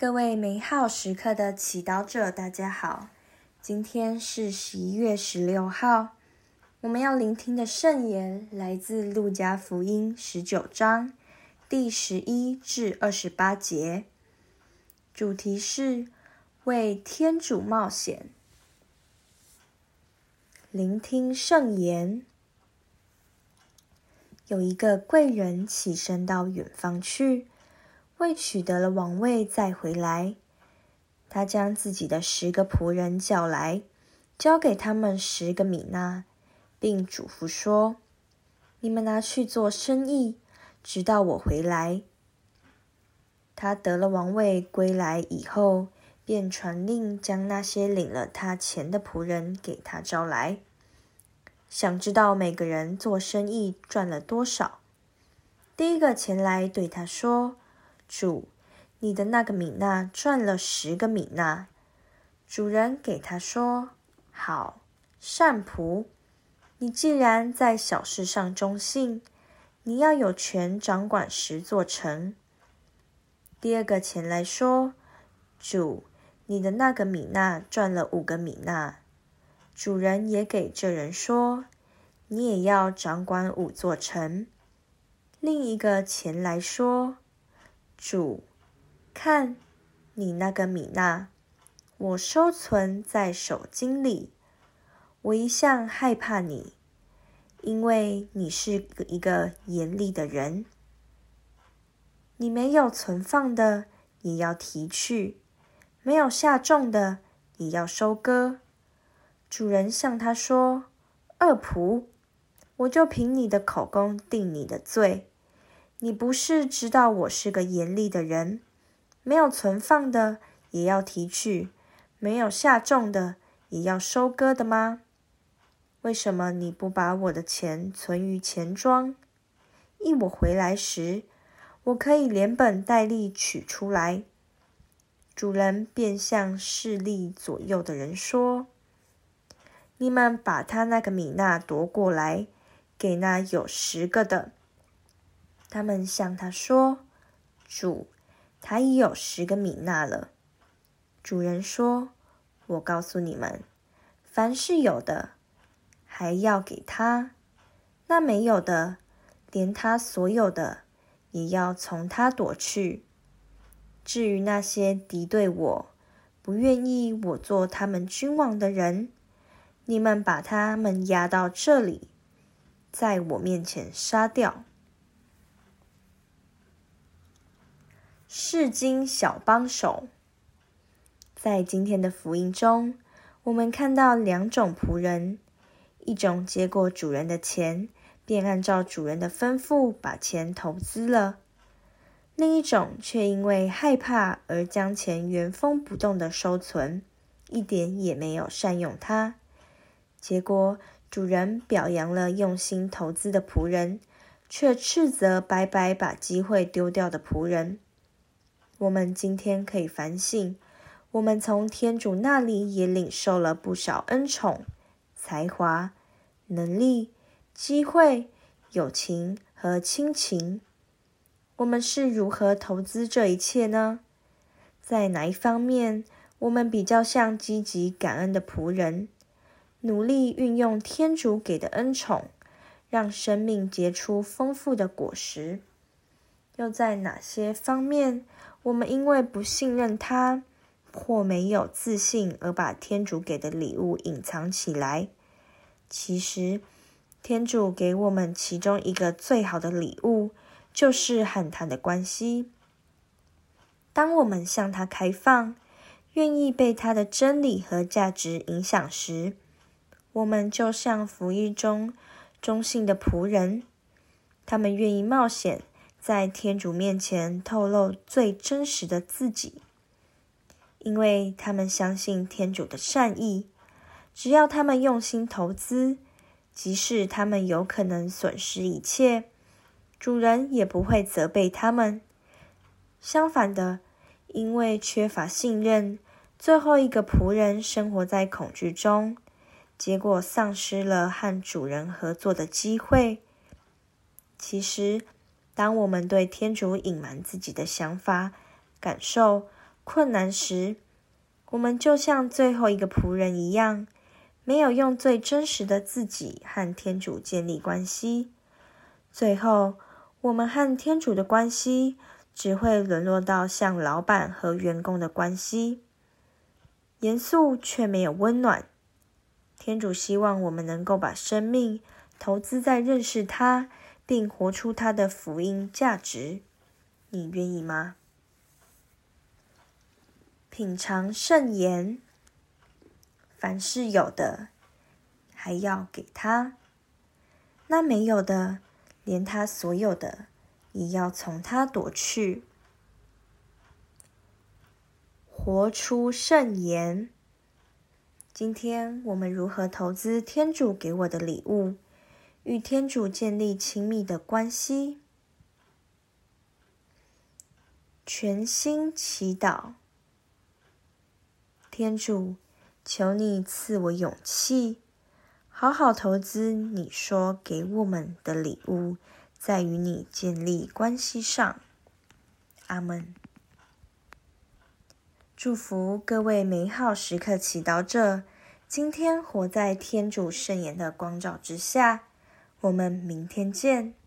各位美好时刻的祈祷者，大家好。今天是十一月十六号，我们要聆听的圣言来自路加福音十九章第十一至二十八节，主题是为天主冒险。聆听圣言，有一个贵人起身到远方去。为取得了王位再回来，他将自己的十个仆人叫来，交给他们十个米纳，并嘱咐说：“你们拿去做生意，直到我回来。”他得了王位归来以后，便传令将那些领了他钱的仆人给他招来，想知道每个人做生意赚了多少。第一个前来对他说。主，你的那个米纳赚了十个米纳。主人给他说：“好，善仆，你既然在小事上忠信，你要有权掌管十座城。”第二个前来说：“主，你的那个米纳赚了五个米纳。”主人也给这人说：“你也要掌管五座城。”另一个前来说。主，看你那个米娜，我收存在手巾里。我一向害怕你，因为你是一个严厉的人。你没有存放的，也要提去；没有下种的，也要收割。主人向他说：“恶仆，我就凭你的口供定你的罪。”你不是知道我是个严厉的人，没有存放的也要提取，没有下种的也要收割的吗？为什么你不把我的钱存于钱庄？一我回来时，我可以连本带利取出来。主人便向势力左右的人说：“你们把他那个米纳夺过来，给那有十个的。”他们向他说：“主，他已有十个米纳了。”主人说：“我告诉你们，凡是有的，还要给他；那没有的，连他所有的也要从他夺去。至于那些敌对我、不愿意我做他们君王的人，你们把他们押到这里，在我面前杀掉。”圣经小帮手，在今天的福音中，我们看到两种仆人：一种接过主人的钱，便按照主人的吩咐把钱投资了；另一种却因为害怕而将钱原封不动的收存，一点也没有善用它。结果，主人表扬了用心投资的仆人，却斥责白白把机会丢掉的仆人。我们今天可以反省，我们从天主那里也领受了不少恩宠、才华、能力、机会、友情和亲情。我们是如何投资这一切呢？在哪一方面，我们比较像积极感恩的仆人，努力运用天主给的恩宠，让生命结出丰富的果实？又在哪些方面，我们因为不信任他，或没有自信而把天主给的礼物隐藏起来。其实，天主给我们其中一个最好的礼物，就是和他的关系。当我们向他开放，愿意被他的真理和价值影响时，我们就像福音中忠信的仆人，他们愿意冒险。在天主面前透露最真实的自己，因为他们相信天主的善意。只要他们用心投资，即使他们有可能损失一切，主人也不会责备他们。相反的，因为缺乏信任，最后一个仆人生活在恐惧中，结果丧失了和主人合作的机会。其实，当我们对天主隐瞒自己的想法、感受、困难时，我们就像最后一个仆人一样，没有用最真实的自己和天主建立关系。最后，我们和天主的关系只会沦落到像老板和员工的关系，严肃却没有温暖。天主希望我们能够把生命投资在认识他，并活出他的福音价值。你愿意吗？品尝圣言，凡是有的，还要给他；那没有的，连他所有的，也要从他夺去。活出圣言。今天我们如何投资天主给我的礼物，与天主建立亲密的关系？全心祈祷，天主，求你赐我勇气，好好投资你说给我们的礼物，在与你建立关系上。阿门。祝福各位美好时刻祈祷者，今天活在天主圣言的光照之下。我们明天见。